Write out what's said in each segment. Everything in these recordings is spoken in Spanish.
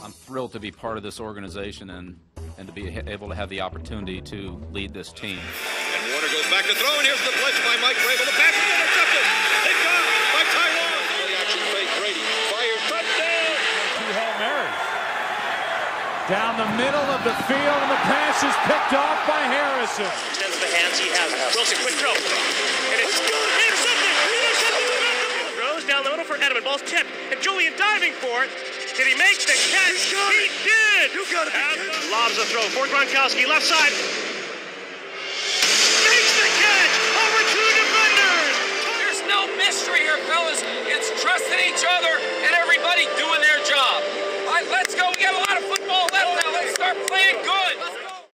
I'm thrilled to be part of this organization and, and to be able to have the opportunity to lead this team. And Warner goes back to throw, and here's the blitz by Mike Rabel. The pass is intercepted. It's gone by Tyrone. Play action fake. Brady fires touchdown. Two Hail Marys. Down the middle of the field, and the pass is picked off by Harrison. Extends the hands he has. Wilson, quick throw. And it's intercepted. Intercepted. Throws down the middle for Edelman. Ball's tipped. And Julian diving for it. Did he make the catch? He did. You got it. Lobs the throw for Gronkowski. Left side. Makes the catch. Over two defenders. There's no mystery here, fellas. It's trusting each other and everybody doing their job. All right, let's go. We got a lot of football left now. Let's start playing good. Let's go.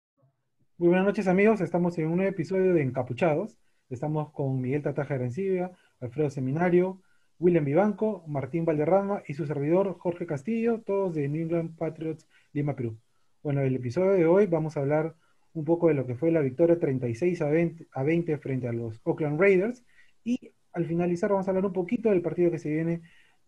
Muy buenas noches amigos, estamos en un nuevo episodio de Encapuchados. Estamos con Miguel Tataja Rencibia, Alfredo Seminario, William Vivanco, Martín Valderrama y su servidor Jorge Castillo, todos de New England Patriots Lima, Perú. Bueno, el episodio de hoy vamos a hablar un poco de lo que fue la victoria 36 a 20, a 20 frente a los Oakland Raiders y al finalizar vamos a hablar un poquito del partido que se viene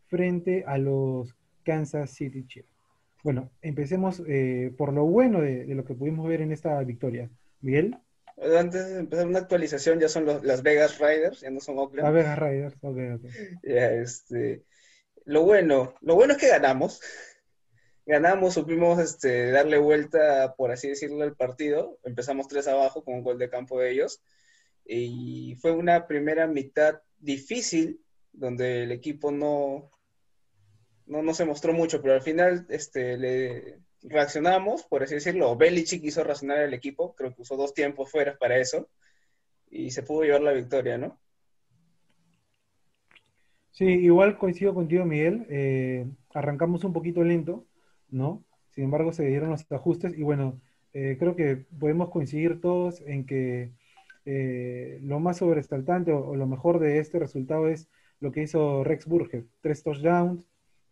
frente a los Kansas City Chiefs. Bueno, empecemos eh, por lo bueno de, de lo que pudimos ver en esta victoria. Miguel. Antes de empezar una actualización, ya son los, las Vegas Raiders, ya no son Oakland. A Vegas Raiders, ok, ok. Ya, este, lo bueno, lo bueno es que ganamos. Ganamos, supimos este, darle vuelta, por así decirlo, al partido. Empezamos tres abajo con un gol de campo de ellos. Y fue una primera mitad difícil, donde el equipo no, no, no se mostró mucho, pero al final este, le reaccionamos, por así decirlo. Belichick hizo reaccionar al equipo, creo que usó dos tiempos fuera para eso, y se pudo llevar la victoria, ¿no? Sí, igual coincido contigo, Miguel. Eh, arrancamos un poquito lento, ¿no? Sin embargo, se dieron los ajustes y bueno, eh, creo que podemos coincidir todos en que eh, lo más sobresaltante o, o, lo mejor de este resultado es lo que hizo Rex Burger, tres touchdowns,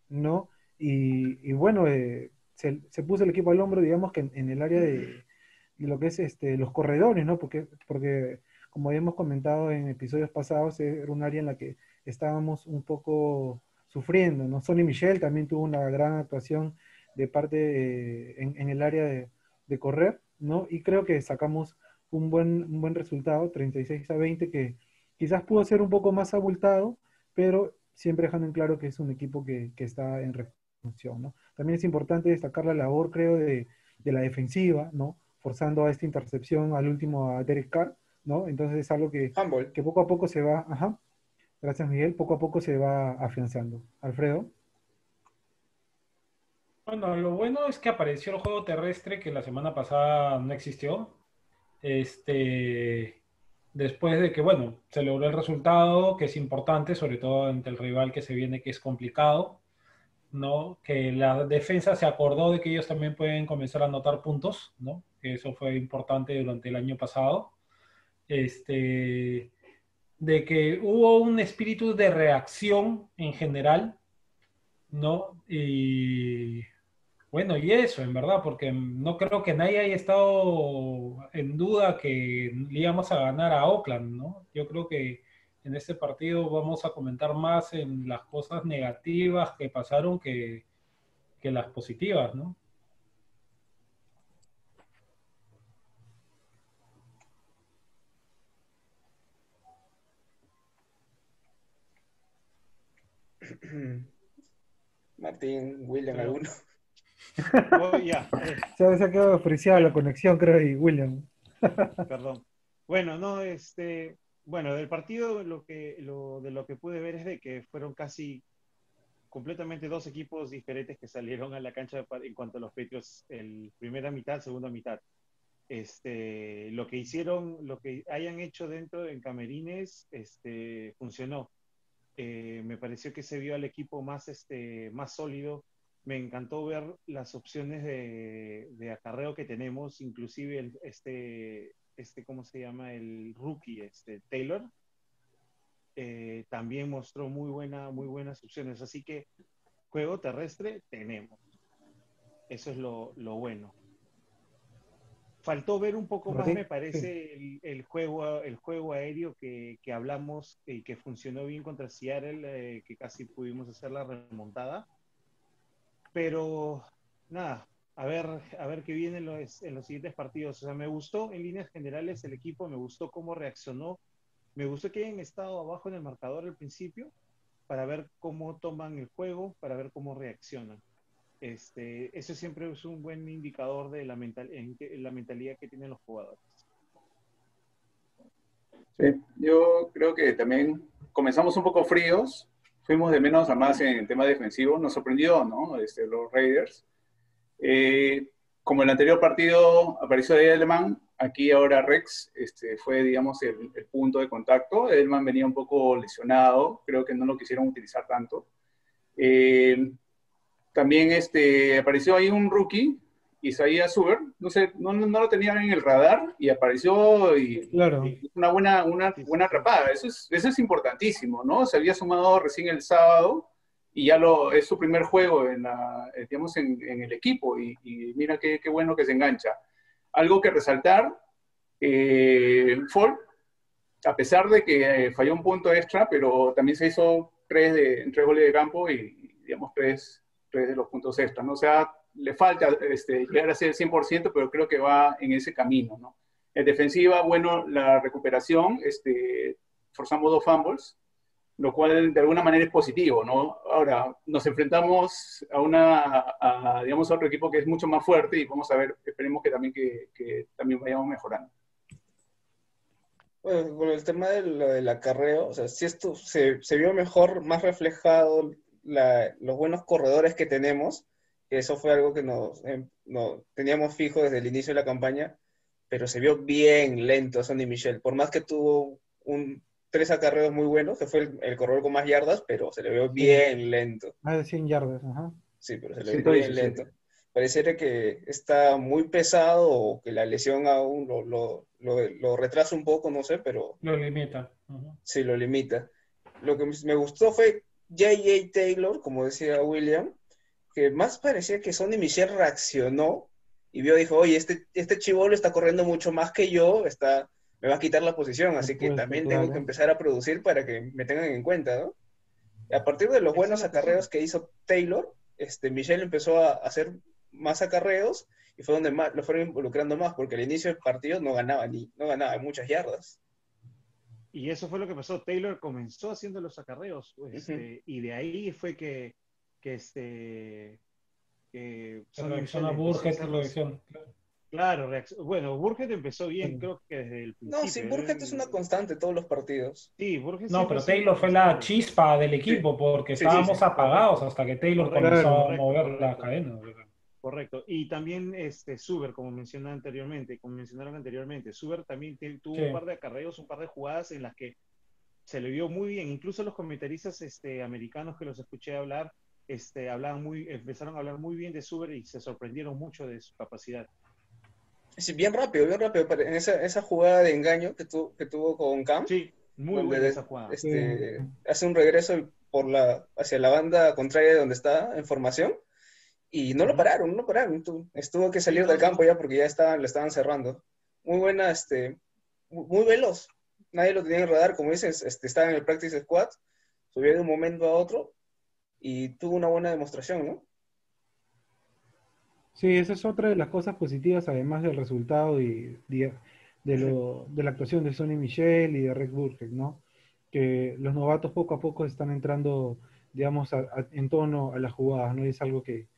¿no? Y, y bueno, eh, se, puso el equipo al hombro, digamos que en, el área de, de, lo que es este, los corredores, ¿no? Porque, porque como habíamos comentado en episodios pasados, era un área en la que estábamos un poco sufriendo, ¿no? Sonny Michel también tuvo una gran actuación de parte de, en, el área de, de, correr, ¿no? Y creo que sacamos un buen, un buen resultado, 36 a 20, que quizás pudo ser un poco más abultado, pero siempre dejando en claro que es un equipo que, que está en reconstrucción, ¿no? También es importante destacar la labor, creo, de, de, la defensiva, ¿no? Forzando a esta intercepción al último a Derek Carr, ¿no? Entonces es algo que, que poco a poco se va, ajá, gracias Miguel, poco a poco se va afianzando. Alfredo. Bueno, lo bueno es que apareció el juego terrestre que la semana pasada no existió. Este, después de que, bueno, se logró el resultado, que es importante, sobre todo ante el rival que se viene, que es complicado, ¿no? Que la defensa se acordó de que ellos también pueden comenzar a anotar puntos, ¿no? Que eso fue importante durante el año pasado. Este, de que hubo un espíritu de reacción en general, ¿no? Y bueno, y eso, en verdad, porque no creo que nadie haya estado en duda que íbamos a ganar a Oakland, ¿no? Yo creo que en este partido vamos a comentar más en las cosas negativas que pasaron que, que las positivas, ¿no? Martín, William, alguno. Oh, ya. Eh. Se, se ha quedado apreciada la conexión, creo, y William. Perdón. Bueno, no, este, bueno, del partido lo que, lo, de lo que pude ver es de que fueron casi completamente dos equipos diferentes que salieron a la cancha en cuanto a los Patriots, el primera mitad, segunda mitad. Este, lo que hicieron, lo que hayan hecho dentro en Camerines, este, funcionó. Eh, me pareció que se vio al equipo más, este, más sólido, me encantó ver las opciones de, de acarreo que tenemos, inclusive este, este, ¿cómo se llama? El rookie, este, Taylor, eh, también mostró muy, buena, muy buenas opciones. Así que juego terrestre tenemos. Eso es lo, lo bueno. Faltó ver un poco más, me parece, el, el juego, el juego aéreo que, que hablamos y que funcionó bien contra Seattle, eh, que casi pudimos hacer la remontada pero nada, a ver, a ver qué viene en los, en los siguientes partidos. O sea, me gustó en líneas generales el equipo, me gustó cómo reaccionó, me gustó que hayan estado abajo en el marcador al principio para ver cómo toman el juego, para ver cómo reaccionan. Este, eso siempre es un buen indicador de la, mental, en que- la mentalidad que tienen los jugadores. Sí, yo creo que también comenzamos un poco fríos, fuimos de menos a más en el tema defensivo, nos sorprendió, ¿no? Este, los Raiders. Eh, como el anterior partido apareció de Edelman, aquí ahora Rex este, fue, digamos, el, el punto de contacto. Edelman venía un poco lesionado, creo que no lo quisieron utilizar tanto. Eh, también este, apareció ahí un rookie, Isaías Suber, no sé, no, no, lo tenían en el radar y apareció y Claro. una buena, una buena atrapada. Eso es, eso es importantísimo, ¿no? Se había sumado recién el sábado y ya lo, es su primer juego en, la, eh, digamos, en, en el equipo y, y mira qué, qué bueno que se engancha. Algo que resaltar, eh, Ford, a pesar de que eh, falló un punto extra, pero también se hizo tres, de, tres goles de campo y, digamos, tres, tres de los puntos extra, ¿no? O sea, le falta este, llegar a ser 100%, pero creo que va en ese camino, ¿no? En defensiva, bueno, la recuperación, este, forzamos dos fumbles, lo cual de alguna manera es positivo, ¿no? Ahora, nos enfrentamos a una, a, digamos, a otro equipo que es mucho más fuerte y vamos a ver, esperemos que también, que, que también vayamos mejorando. Bueno, con el tema de del acarreo, o sea, si esto se, se vio mejor, más reflejado la, los buenos corredores que tenemos, eso fue algo que nos, eh, no, teníamos fijo desde el inicio de la campaña, pero se vio bien lento Sonny Michel, por más que tuvo un, tres acarreos muy buenos, que fue el, el corredor con más yardas, pero se le vio bien lento. Más de 100 yardas, ajá. Sí, pero se le vio bien lento. Pareciera que está muy pesado o que la lesión aún lo, lo, lo, lo retrasa un poco, no sé, pero Lo limita. Ujú. sí lo limita. Lo que me gustó fue J.J. Taylor, como decía William, que más parecía que Sonny Michel reaccionó y vio, dijo, oye, este, este chivolo está corriendo mucho más que yo, está, me va a quitar la posición, así que también claro. tengo que empezar a producir para que me tengan en cuenta, ¿no? A partir de los buenos acarreos que hizo Taylor, este, Michel empezó a hacer más acarreos y fue donde más, lo fueron involucrando más, porque al inicio del partido no ganaba ni, no ganaba muchas yardas. Y eso fue lo que pasó. Taylor comenzó haciendo los acarreos este, y de ahí fue que, que este que Se empezó a hacer se. Claro, bueno, Burkhead empezó bien, Sí. creo que desde el principio. No, sí, Burkhead es una constante todos los partidos. Sí, Burkhead No, pero Taylor fue la chispa del equipo porque Sí, estábamos sí. apagados hasta que Taylor Correcto, comenzó a correcto, mover correcto. la cadena. Correcto. Y también este Suber, como mencioné anteriormente, como mencionaron anteriormente, Suber también tuvo Sí. un par de acarreos, un par de jugadas en las que se le vio muy bien. Incluso los comentaristas este, americanos que los escuché hablar, este, hablaban muy, empezaron a hablar muy bien de Suber y se sorprendieron mucho de su capacidad. Sí, bien rápido, bien rápido. pero En esa, esa jugada de engaño que, tu- que tuvo con Cam, Sí, muy buena de- esa jugada. este, hace un regreso por la, hacia la banda contraria de donde está en formación y no lo pararon, no lo pararon. Tu- Estuvo que salir del campo ya porque ya estaban, le estaban cerrando. Muy buena, este, muy veloz. Nadie lo tenía en radar, como dices, este, estaba en el practice squad, subió de un momento a otro y tuvo una buena demostración, ¿no? Sí, esa es otra de las cosas positivas, además del resultado y de, lo, de la actuación de Sonny Michel y de Rex Burkhead, ¿no? Que los novatos poco a poco están entrando, digamos, a- en tono a las jugadas, ¿no? Y es algo que,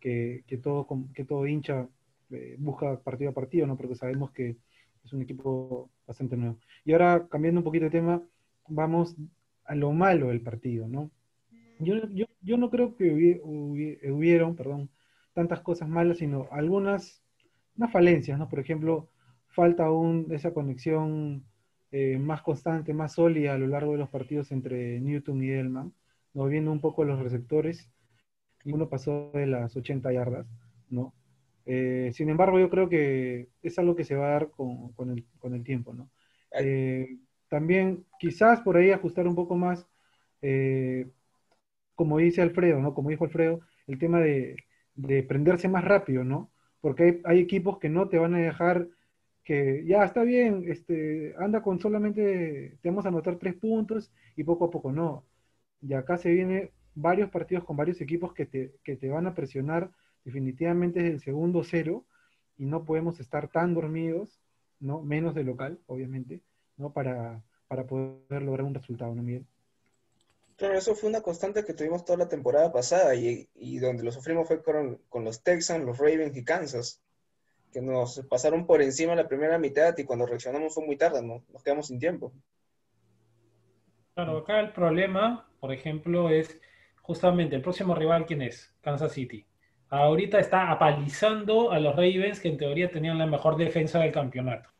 que, que todo, que todo hincha eh, busca partido a partido, ¿no? Porque sabemos que es un equipo bastante nuevo. Y ahora, cambiando un poquito de tema, vamos a lo malo del partido, ¿no? Yo, yo, yo no creo que hubi- hubieron, perdón, tantas cosas malas, sino algunas unas falencias, ¿no? Por ejemplo, falta aún esa conexión eh, más constante, más sólida a lo largo de los partidos entre Newton y Edelman, ¿no? Viendo un poco los receptores, ninguno pasó de las 80 yardas, ¿no? Eh, sin embargo, yo creo que es algo que se va a dar con, con el, con el tiempo, ¿no? Eh, también quizás por ahí ajustar un poco más, como dice Alfredo, ¿no? Como dijo Alfredo, el tema de, de prenderse más rápido, ¿no? Porque hay, equipos que no te van a dejar que ya está bien, este, anda con solamente, te vamos a anotar tres puntos y poco a poco no. Y acá se viene varios partidos con varios equipos que te, que te van a presionar Definitivamente es el segundo cero y no podemos estar tan dormidos, ¿no? Menos de local, obviamente, ¿no? Para, para poder lograr un resultado, ¿no, Miguel? Claro, eso fue una constante que tuvimos toda la temporada pasada y, y donde lo sufrimos fue con, con, los Texans, los Ravens y Kansas, que nos pasaron por encima la primera mitad y cuando reaccionamos fue muy tarde, ¿no? nos quedamos sin tiempo. Claro, acá el problema, por ejemplo, es justamente el próximo rival, ¿quién es? Kansas City. Ahorita está apalizando a los Ravens que en teoría tenían la mejor defensa del campeonato.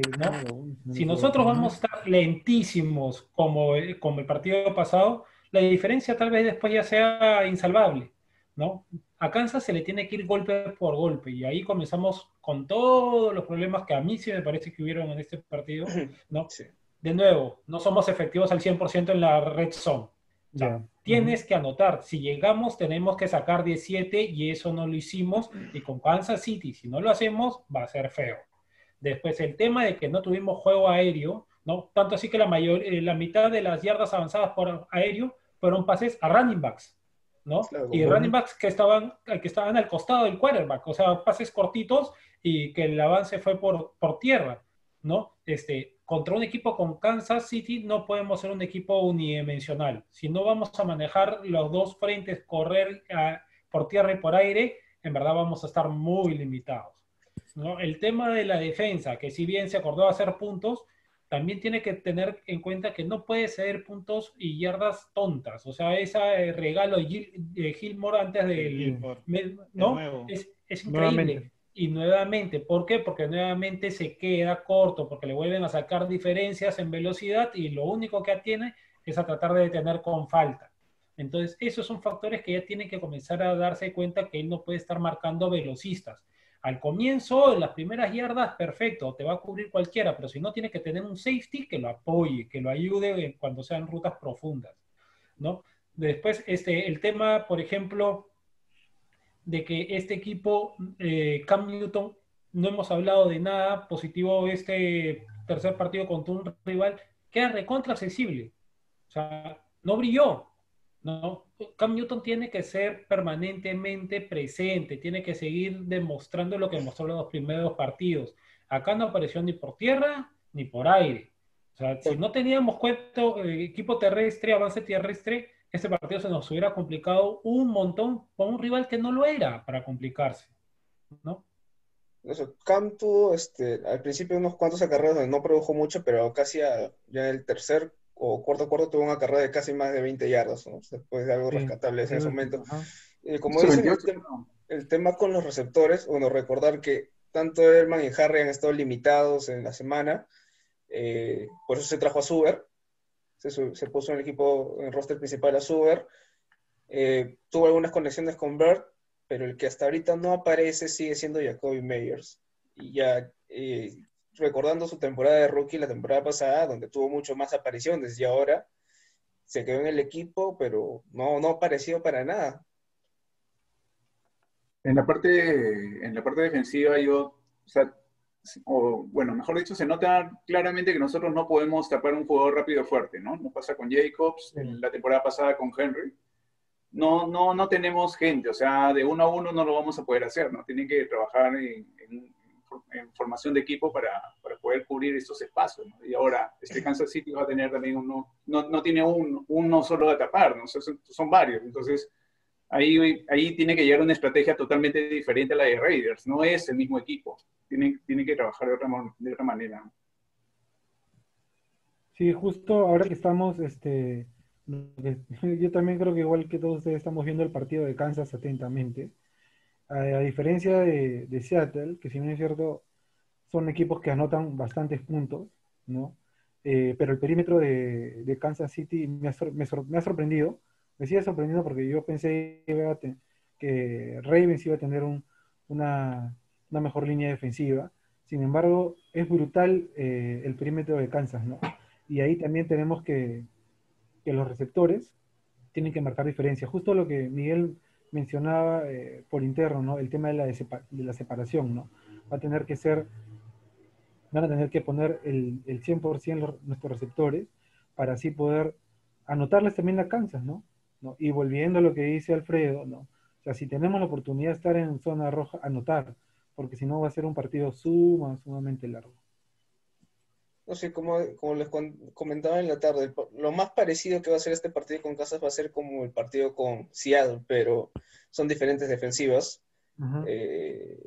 Sí, ¿no? si nosotros vamos a estar lentísimos como, como el partido pasado, la diferencia tal vez después ya sea insalvable, ¿no? A Kansas se le tiene que ir golpe por golpe y ahí comenzamos con todos los problemas que a mí sí me parece que hubieron en este partido, ¿no? De nuevo, no somos efectivos al 100% en la red zone. Tienes que anotar, si llegamos tenemos que sacar 17 y eso no lo hicimos y con Kansas City, si no lo hacemos, va a ser feo. Después el tema de que no tuvimos juego aéreo, ¿no? Tanto así que la, mayor, eh, la mitad de las yardas avanzadas por aéreo fueron pases a running backs, ¿no? y running backs que estaban, que estaban al costado del quarterback, o sea, pases cortitos y que el avance fue por, por tierra, ¿no? Este, contra un equipo con Kansas City no podemos ser un equipo unidimensional. Si no vamos a manejar los dos frentes, correr ah, por tierra y por aire, en verdad vamos a estar muy limitados. ¿No? El tema de la defensa, que si bien se acordó hacer puntos, también tiene que tener en cuenta que no puede ser puntos y yardas tontas. O sea, ese regalo de Gilmore antes del... ¿no? Es, es increíble. Y nuevamente, ¿por qué? Porque nuevamente se queda corto, porque le vuelven a sacar diferencias en velocidad y lo único que tiene es a tratar de detener con falta. Entonces, esos son factores que ya tienen que comenzar a darse cuenta que él no puede estar marcando velocistas. Al comienzo, en las primeras yardas, perfecto, te va a cubrir cualquiera, pero si no, tiene que tener un safety que lo apoye, que lo ayude cuando sean rutas profundas, ¿no? Después, este, el tema, por ejemplo, de que este equipo, eh, Cam Newton, no hemos hablado de nada positivo este tercer partido contra un rival, queda recontra accesible. O sea, no brilló. ¿No? Cam Newton tiene que ser permanentemente presente, tiene que seguir demostrando lo que demostró en los primeros partidos. Acá no apareció ni por tierra ni por aire. O sea, si no teníamos cuento, eh, equipo terrestre, avance terrestre, este partido se nos hubiera complicado un montón con un rival que no lo era para complicarse, ¿no? Eso, Cam tuvo este, al principio unos cuantos acarreos donde no produjo mucho, pero casi ya en el tercer o cuarto cuarto tuvo una carrera de casi más de 20 yardas, ¿no? Después de algo rescatable en ese momento. Eh, como dicen, el, tema, el tema con los receptores, bueno, recordar que tanto Herman y Harry han estado limitados en la semana, eh, por eso se trajo a Suber, se, puso en el equipo, en el roster principal a Suber. Eh, tuvo algunas conexiones con Bert, pero el que hasta ahorita no aparece sigue siendo Jacoby Meyers. Y ya eh, recordando su temporada de rookie la temporada pasada, donde tuvo mucho más apariciones, y ahora se quedó en el equipo, pero no, no apareció para nada. En la parte, en la parte defensiva, yo, o sea, o bueno, mejor dicho, se nota claramente que nosotros no podemos tapar un jugador rápido fuerte, ¿no? Nos pasa con Jacobs, en la temporada pasada con Henry. No, no, no tenemos gente, o sea, de uno a uno no lo vamos a poder hacer, ¿no? Tienen que trabajar en, formación de equipo para, para, poder cubrir estos espacios, ¿no? Y ahora, este Kansas City va a tener también uno, no, no tiene un, uno solo de tapar, ¿no? son, son varios, entonces ahí, ahí tiene que llegar una estrategia totalmente diferente a la de Raiders. No es el mismo equipo. Tiene, tiene que trabajar de otra, de otra manera. Sí, justo ahora que estamos, este, yo también creo que igual que todos ustedes estamos viendo el partido de Kansas atentamente. A, diferencia de, Seattle, que si bien es cierto, son equipos que anotan bastantes puntos, ¿no? Eh, pero el perímetro de, de Kansas City me ha, me, ha sorprendido me sigue sorprendiendo porque yo pensé que Ravens iba a tener una, mejor línea defensiva. Sin embargo, es brutal eh, el perímetro de Kansas, ¿no? Y ahí también tenemos que, los receptores tienen que marcar diferencia. Justo lo que Miguel mencionaba eh, por interno, ¿no? El tema de la, de la separación, ¿no? Va a tener que ser, van a tener que poner el, el 100% nuestros receptores para así poder anotarles también a Kansas, ¿no? Y volviendo a lo que dice Alfredo, ¿no? O sea, si tenemos la oportunidad de estar en zona roja, anotar, porque si no va a ser un partido suma, sumamente largo. No sé, como, como les comentaba en la tarde, lo más parecido que va a ser este partido con Casas va a ser como el partido con Seattle, pero son diferentes defensivas. Eh,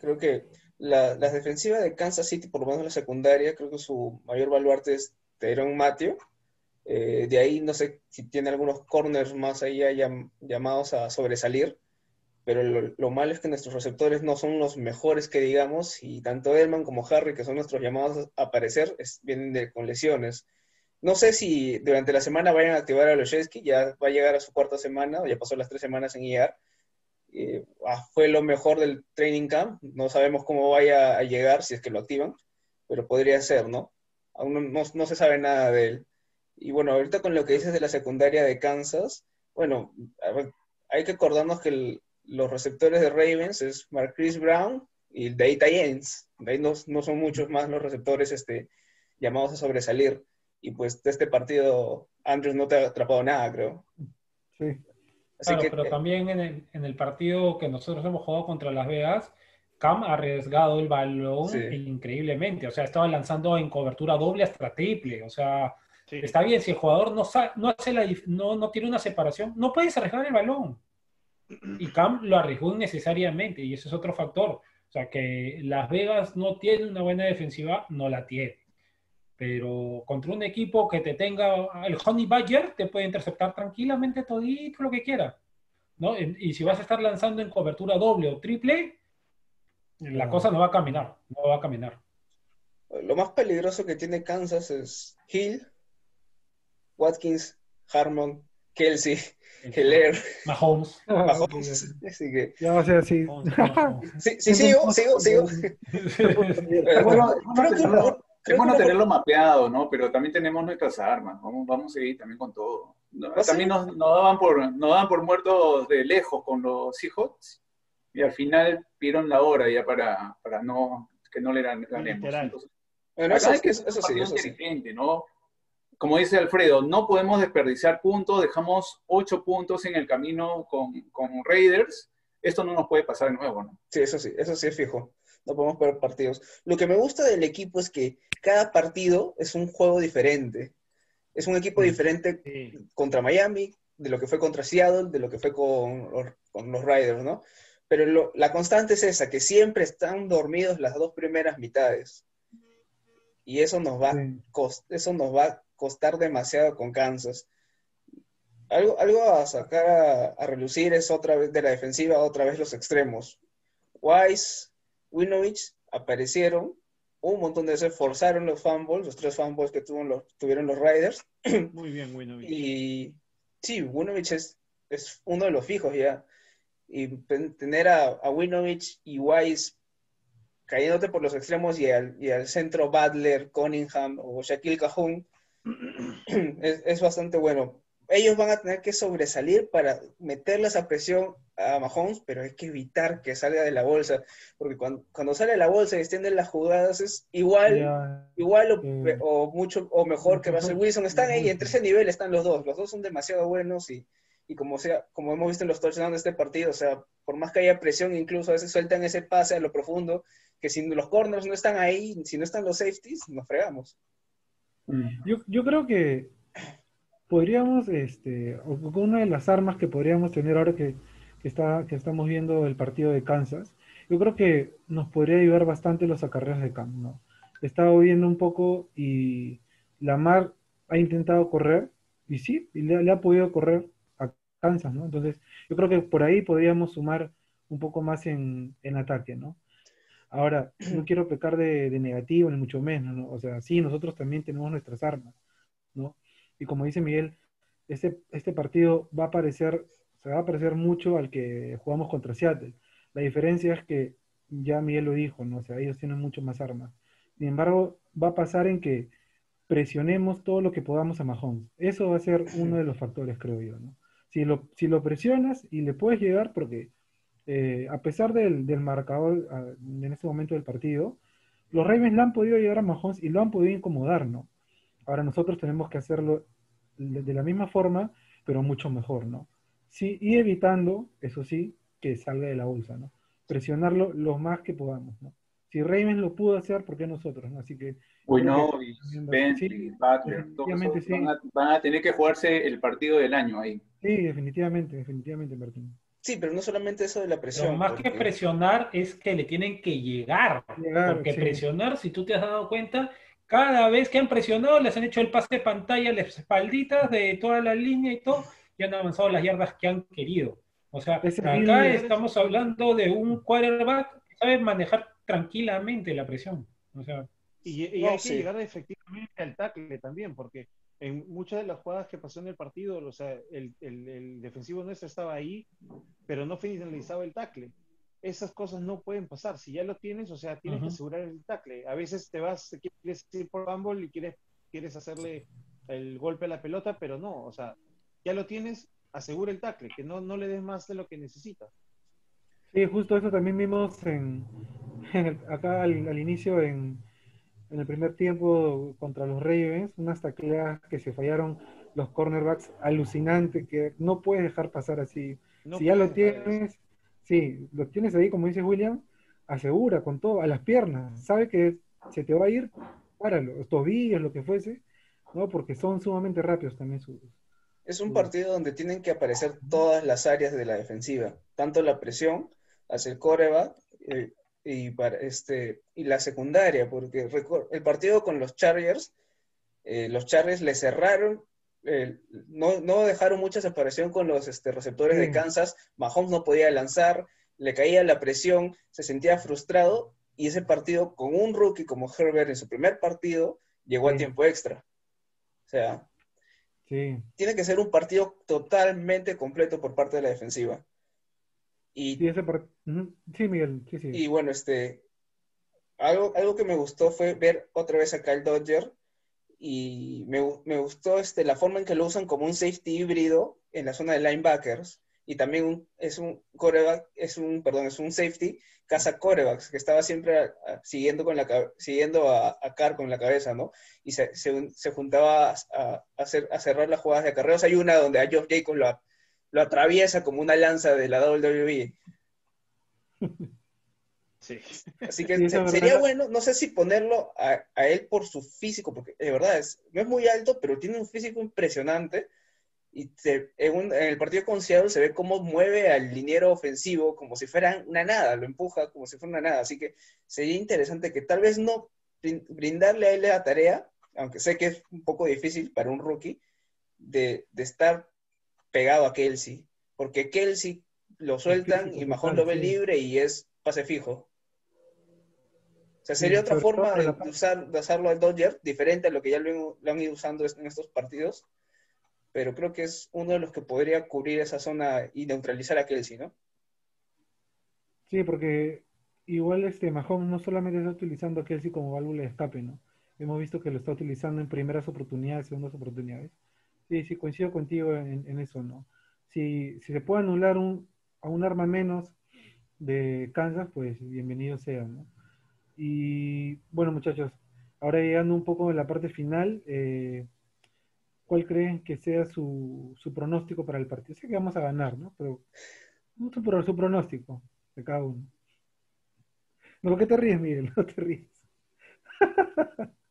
creo que la, las defensivas de Kansas City, por lo menos la secundaria, creo que su mayor baluarte es Tyrone Matthew. Eh, de ahí no sé si tiene algunos corners más llam- llamados a sobresalir, pero lo, lo malo es que nuestros receptores no son los mejores que digamos, y tanto Edelman como Harry, que son nuestros llamados a aparecer, es- vienen con lesiones. No sé si durante la semana vayan a activar a Loshevsky, ya va a llegar a su cuarta semana, ya pasó las tres semanas en IAR. Eh, ah, fue lo mejor del training camp, no sabemos cómo vaya a llegar si es que lo activan, pero podría ser, ¿no? Aún no, no- se sabe nada de él. Y bueno, ahorita con lo que dices de la secundaria de Kansas, bueno, hay que acordarnos que el- los receptores de Ravens es Marquise Brown y de ahí. De ahí no, no son muchos más los receptores este, llamados a sobresalir. Y pues de este partido, Andrews no te ha atrapado nada, creo. Sí. Así Claro, que, pero eh, también en el, en el partido que nosotros hemos jugado contra Las Vegas, Cam ha arriesgado el balón Sí. increíblemente. O sea, estaba lanzando en cobertura doble hasta triple. O sea, está bien, si el jugador no, sa- no, hace la, no, no tiene una separación, no puedes arriesgar el balón. Y Cam lo arriesgó innecesariamente, y ese es otro factor. O sea, que Las Vegas no tiene una buena defensiva, no la tiene. Pero contra un equipo que te tenga, el Honey Badger te puede interceptar tranquilamente todito lo que quiera. ¿no? Y y si vas a estar lanzando en cobertura doble o triple, la cosa no va a caminar, no va a caminar. Lo más peligroso que tiene Kansas es Hill, Watkins, Harmon, Kelsey, Heller, Mahomes. Mahomes. Así que, Ya va a ser así. sí, sí, sigo, sigo, sigo. Es bueno, es Creo que es bueno tenerlo mapeado, ¿no? Pero también tenemos nuestras armas. Vamos, vamos a seguir también con todo. No, ¿Ah, sí? también nos, nos daban por, nos daban por muertos de lejos con los Seahawks y al final pidieron la hora ya para, para no, que no le gan- ganemos. Literal. Entonces, Bueno, eso, hay que eso, eso sí, eso sí. ¿no? Como dice Alfredo, no podemos desperdiciar puntos, dejamos ocho puntos en el camino con, con Raiders. Esto no nos puede pasar de nuevo, ¿no? Sí, eso sí, eso sí es fijo. No podemos perder partidos. Lo que me gusta del equipo es que cada partido es un juego diferente. Es un equipo diferente Sí. contra Miami, de lo que fue contra Seattle, de lo que fue con los, con los Riders, ¿no? Pero lo- la constante es esa, que siempre están dormidos las dos primeras mitades. Y eso nos va, a Sí. cos- eso nos va costar demasiado con Kansas. Algo, algo a sacar a, a relucir es otra vez de la defensiva, otra vez los extremos. Wise, Winovich aparecieron, un montón de veces forzaron los fumbles, los tres fumbles que tuvieron los, tuvieron los Riders. Muy bien, Winovich. Y sí, Winovich es, es uno de los fijos ya. Y tener a, a Winovich y Wise cayéndote por los extremos y al, y al centro Butler, Cunningham o Shaquille Cajun es, es bastante bueno. Ellos van a tener que sobresalir para meterle esa presión a Mahomes, pero hay que evitar que salga de la bolsa, porque cuando, cuando sale de la bolsa y extienden las jugadas es igual igual o, Eh, o mucho o mejor que Russell Wilson. Están ahí, entre ese nivel están los dos. Los dos son demasiado buenos y, y como sea, como hemos visto en los touchdowns de este partido, o sea, por más que haya presión, incluso a veces sueltan ese pase a lo profundo, que si los corners no están ahí, si no están los safeties, nos fregamos. Yo, yo creo que podríamos, este, una de las armas que podríamos tener ahora que, que está, que estamos viendo el partido de Kansas, yo creo que nos podría ayudar bastante los acarreos de Cam, ¿no? He estado viendo un poco y Lamar ha intentado correr, y sí, y le, le ha podido correr a Kansas, ¿no? Entonces, yo creo que por ahí podríamos sumar un poco más en, en ataque, ¿no? Ahora, no quiero pecar de, de negativo, ni mucho menos, ¿no? O sea, sí, nosotros también tenemos nuestras armas, ¿no? Y como dice Miguel, este, este partido va a parecer, se va a parecer mucho al que jugamos contra Seattle. La diferencia es que, ya Miguel lo dijo, ¿no? O sea, ellos tienen mucho más armas. Sin embargo, va a pasar en que presionemos todo lo que podamos a Mahomes. Eso va a ser uno de los factores, creo yo, ¿no? Si lo, si lo presionas y le puedes llegar, porque eh, a pesar del, del marcador ah, en este momento del partido, los Ravens le han podido llegar a Mahomes y lo han podido incomodar, ¿no? Ahora nosotros tenemos que hacerlo de, de la misma forma, pero mucho mejor, ¿no? Sí, y evitando, eso sí, que salga de la bolsa, ¿no? Presionarlo lo más que podamos, ¿no? Si Ravens lo pudo hacer, ¿por qué nosotros? no? Así que... Sí, todos sí. van, a, van a tener que jugarse el partido del año ahí. Sí, definitivamente, definitivamente, Martín. Sí, pero no solamente eso de la presión. Pero más que presionar es que le tienen que llegar. Llegar, porque sí. presionar, si tú te has dado cuenta, cada vez que han presionado les han hecho el pase de pantalla, las espalditas de toda la línea y todo, y han avanzado las yardas que han querido. O sea, Es acá estamos hablando de un quarterback que sabe manejar tranquilamente la presión. O sea, Y, y No, hay que sí. llegar efectivamente al tackle también, porque en muchas de las jugadas que pasó en el partido, o sea, el, el- el defensivo nuestro estaba ahí, pero no finalizaba el tackle. Esas cosas no pueden pasar. Si ya lo tienes, o sea, tienes Ujú. que asegurar el tackle. A veces te vas, te quieres ir por fumble y quieres, quieres hacerle el golpe a la pelota, pero no, o sea, ya lo tienes, asegura el tackle, que no, no le des más de lo que necesitas. Sí, justo eso también vimos en, en acá al, al inicio en, en el primer tiempo contra los Ravens, unas tacleadas que se fallaron los cornerbacks alucinante, que no puedes dejar pasar así. No si ya lo tienes, sí, lo tienes ahí, como dice William, asegura con todo, a las piernas, sabe que se te va a ir, páralo, los tobillos, lo que fuese, ¿no? Porque son sumamente rápidos también sus. Es un partido donde tienen que aparecer todas las áreas de la defensiva, tanto la presión hacia el coreback eh, y, para este, y la secundaria, porque el partido con los Chargers, eh, los Chargers le cerraron, eh, no, no dejaron mucha separación con los este, receptores de Sí. Kansas, Mahomes no podía lanzar, le caía la presión, se sentía frustrado y ese partido con un rookie como Herbert en su primer partido llegó a tiempo extra. O sea, Sí, tiene que ser un partido totalmente completo por parte de la defensiva. Y, sí, ese part- ujú. Sí, Miguel, sí, sí. y bueno, este, algo, algo que me gustó fue ver otra vez a Kyle Dodger y me, me gustó este, la forma en que lo usan como un safety híbrido en la zona de linebackers y también un- es un coreback, es un, perdón, es un safety caza corebacks que estaba siempre a- a- siguiendo con la siguiendo a, a Carr con la cabeza, ¿no? Y se, se, un- se juntaba a, a hacer, a cerrar las jugadas de acarreos. Hay una donde a Josh Jacobs lo, lo atraviesa como una lanza de la WWE. Sí. Así que Sí, se- sería verdad. bueno, no sé si ponerlo a, a él por su físico, porque de verdad es, no es muy alto, pero tiene un físico impresionante. Y se- en, un- en el partido con Seattle se ve cómo mueve al liniero ofensivo como si fuera una nada, lo empuja como si fuera una nada. Así que sería interesante que tal vez no brin- brindarle a él la tarea, aunque sé que es un poco difícil para un rookie, de, de estar pegado a Kelsey. Porque Kelsey lo sueltan y Mahon lo ve libre y es pase fijo. O sea, sería otra forma de, usar, usarlo al Dodger, diferente a lo que ya lo, han- lo han ido usando en estos partidos. Pero creo que es uno de los que podría cubrir esa zona y neutralizar a Kelsey, ¿no? Sí, porque igual este Mahomes no solamente está utilizando a Kelsey como válvula de escape, ¿no? Hemos visto que lo está utilizando en primeras oportunidades, segundas oportunidades. Sí, sí, coincido contigo en, eso, ¿no? Si, si se puede anular un, a un arma menos de Kansas, pues bienvenido sea, ¿no? Y bueno, muchachos, ahora llegando un poco a la parte final, eh, ¿cuál creen que sea su, pronóstico para el partido? Sé que vamos a ganar, ¿no? Pero su, su pronóstico de cada uno. No, ¿por qué te ríes, Miguel? No te ríes.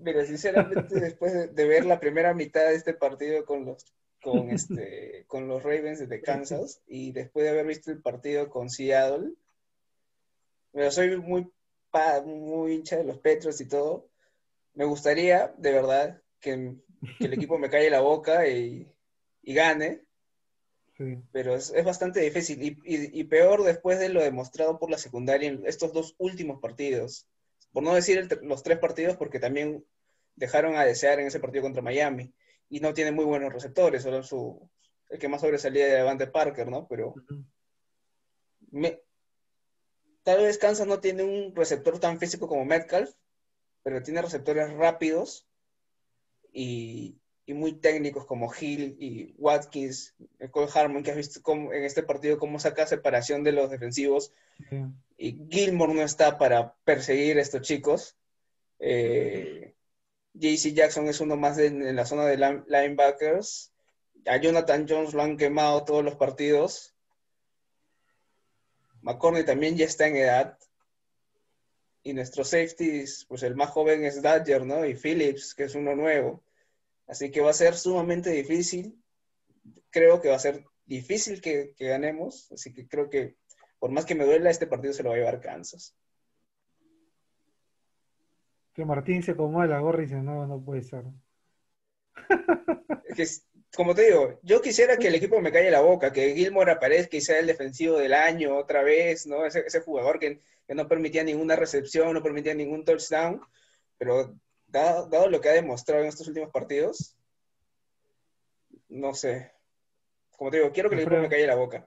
Mira, sinceramente, después de, ver la primera mitad de este partido con los, con este, con los Ravens de Kansas y después de haber visto el partido con Seattle, mira, soy muy, muy hincha de los Petros y todo. Me gustaría, de verdad, que, que el equipo me calle la boca y, y gane, Sí. pero es, es bastante difícil y, y- y peor después de lo demostrado por la secundaria en estos dos últimos partidos. Por no decir el los tres partidos, porque también dejaron a desear en ese partido contra Miami y no tiene muy buenos receptores, solo su, el que más sobresalía de Devante Parker, ¿no? Pero me- tal vez Kansas no tiene un receptor tan físico como Metcalf, pero tiene receptores rápidos y, y muy técnicos como Hill y Watkins, Cole Harmon, que has visto cómo- en este partido cómo saca separación de los defensivos. Sí. Y Gilmore no está para perseguir a estos chicos. Eh, JC Jackson es uno más de- en la zona de line- linebackers. A Jonathan Jones lo han quemado todos los partidos. McCorney también ya está en edad. Y nuestros safeties, pues el más joven es Dodger, ¿no? Y Phillips, que es uno nuevo. Así que va a ser sumamente difícil. Creo que va a ser difícil que, que ganemos. Así que creo que, por más que me duela, este partido se lo va a llevar Kansas. Que Martín se acomoda la gorra y dice, no, no puede ser. Como te digo, yo quisiera que el equipo me calle la boca, que Gilmore aparezca y sea el defensivo del año otra vez, ¿no? Ese, ese jugador que, que no permitía ninguna recepción, no permitía ningún touchdown, pero dado, dado lo que ha demostrado en estos últimos partidos, no sé. Como te digo, quiero que el equipo me calle la boca.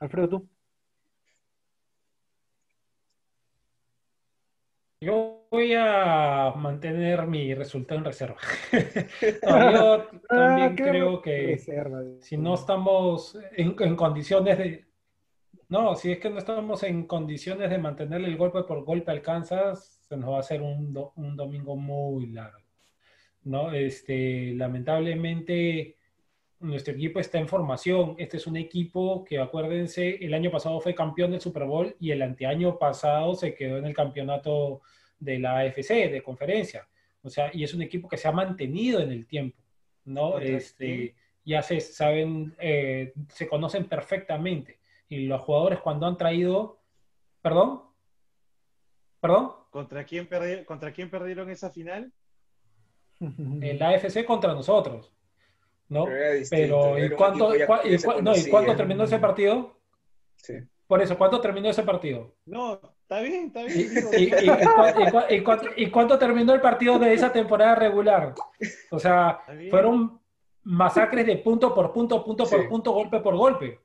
Alfredo, tú. Yo voy a mantener mi resultado en reserva. No, yo también Ah, qué creo que reserva. si no estamos en, en condiciones de... No, si es que no estamos en condiciones de mantenerle el golpe por golpe al Kansas, se nos va a hacer un, do- un domingo muy largo. ¿no? Este, lamentablemente, nuestro equipo está en formación. Este es un equipo que, acuérdense, el año pasado fue campeón del Super Bowl y el anteaño pasado se quedó en el campeonato de la AFC, de conferencia. O sea, y es un equipo que se ha mantenido en el tiempo, ¿no? ¿Contra Este, ya se saben, eh, se conocen perfectamente. Y los jugadores cuando han traído, perdón, perdón, ¿Contra quién, perdi- ¿Contra quién perdieron esa final? el AFC contra nosotros, ¿no? Pero era distinto, Pero, ¿y cuánto, cua- y no, ¿y conocía. cuánto terminó ese partido? Sí. Por eso, ¿cuánto terminó ese partido? No, está bien, está ¿Y, bien. y- cuánto, y cuánto terminó el partido de esa temporada regular? O sea, fueron masacres de punto por punto, punto por Sí. punto, golpe por golpe.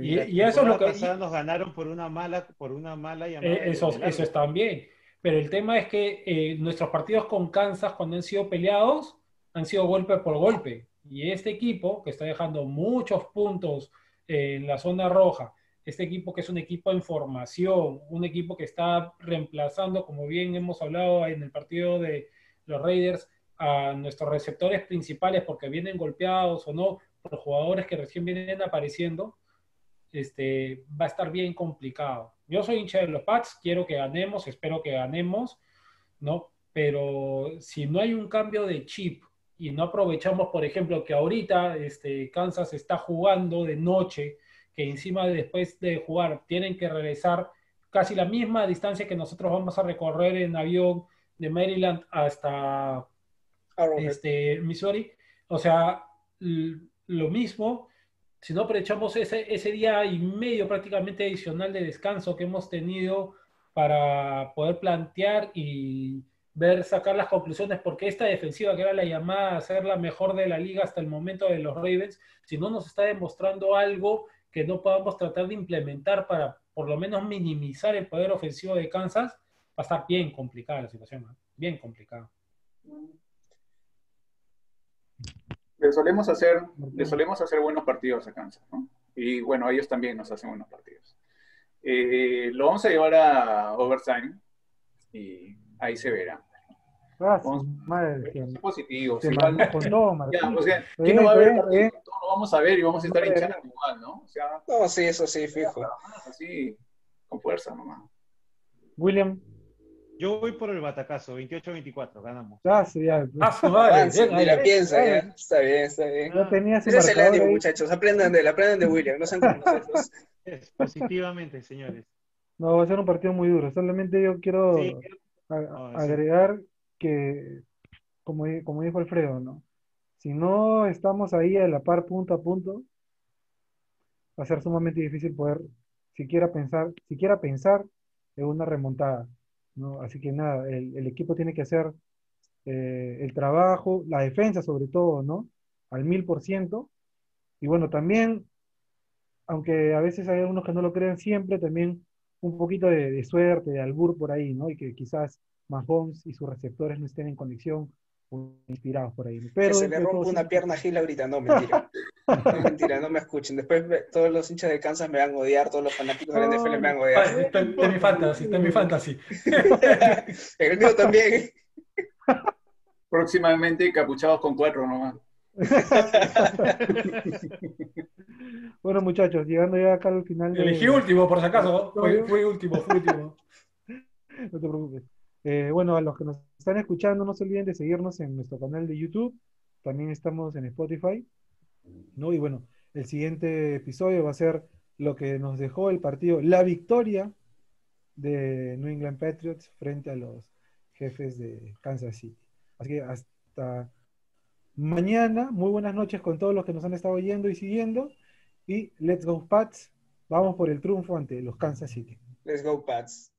Y, y eso es lo que... pasada nos ganaron por una mala, por una mala llamada. Eh, Eso, eso está bien. Pero el tema es que eh, nuestros partidos con Kansas, cuando han sido peleados, han sido golpe por golpe. Y este equipo, que está dejando muchos puntos eh, en la zona roja, este equipo que es un equipo en formación, un equipo que está reemplazando, como bien hemos hablado en el partido de los Raiders, a nuestros receptores principales porque vienen golpeados o no, por jugadores que recién vienen apareciendo, este, va a estar bien complicado. Yo soy hincha de los Pats, quiero que ganemos, espero que ganemos, ¿no? Pero si no hay un cambio de chip y no aprovechamos, por ejemplo, que ahorita este, Kansas está jugando de noche, que encima de- después de jugar tienen que regresar casi la misma distancia que nosotros vamos a recorrer en avión de Maryland hasta este, Missouri. O sea, lo mismo, si no aprovechamos ese, ese día y medio prácticamente adicional de descanso que hemos tenido para poder plantear y ver, sacar las conclusiones, porque esta defensiva que era la llamada a ser la mejor de la liga hasta el momento de los Ravens, si no nos está demostrando algo que no podamos tratar de implementar para por lo menos minimizar el poder ofensivo de Kansas, va a estar bien complicada la situación, bien complicada. Le solemos hacer, le solemos hacer buenos partidos a Kansas, ¿no? Y bueno, ellos también nos hacen buenos partidos. Eh, lo vamos a llevar a overtime y ahí se verá. Ah, Vamos- madre, Son positivos. se igual- con todo, Martín. ya, o sea, Está ¿quién no va a ver bien, Todos lo vamos a ver y vamos a estar hinchando igual, ¿no? O sea, No, sí, eso sí, fijo. así, con fuerza nomás. William, Yo voy por el batacazo, 28-24, ganamos. ya, sí, ya. Ah, su madre, bien, ni la piensa, ya. Está bien, está bien. Ya tenía ese es el ánimo, muchachos. Aprendan de él, aprendan de William. No sean como nosotros. Es, positivamente, señores. No, va a ser un partido muy duro. Solamente yo quiero Sí. a- No, sí. agregar que, como, como dijo Alfredo, ¿no? Si no estamos ahí a la par punto a punto, va a ser sumamente difícil poder siquiera pensar, siquiera pensar en una remontada, ¿no? Así que nada, el, el equipo tiene que hacer eh, el trabajo, la defensa sobre todo, ¿no? Al mil por ciento. Y bueno, también, aunque a veces hay algunos que no lo creen siempre, también un poquito de, suerte, de albur por ahí, ¿no? Y que quizás Mahomes y sus receptores no estén en conexión inspirados por ahí. Pero que se le rompa una siempre- pierna a Gil ahorita. No, mentira. No, mentira, no me escuchen. Después todos los hinchas de Kansas me van a odiar, todos los fanáticos de la NFL me van a Ah, odiar. Está, está en mi fantasy, está en mi fantasy. El mío también. Próximamente capuchados con cuatro nomás. bueno, muchachos, llegando ya acá al final. de- Elegí último, por si acaso. Fue último, fue último. No te preocupes. Eh, bueno, a los que nos están escuchando, no se olviden de seguirnos en nuestro canal de YouTube. También estamos en Spotify. ¿no? Y bueno, el siguiente episodio va a ser lo que nos dejó el partido, la victoria de New England Patriots frente a los jefes de Kansas City. Así que hasta mañana. Muy buenas noches con todos los que nos han estado oyendo y siguiendo. Y let's go Pats. Vamos por el triunfo ante los Kansas City. Let's go, Pats.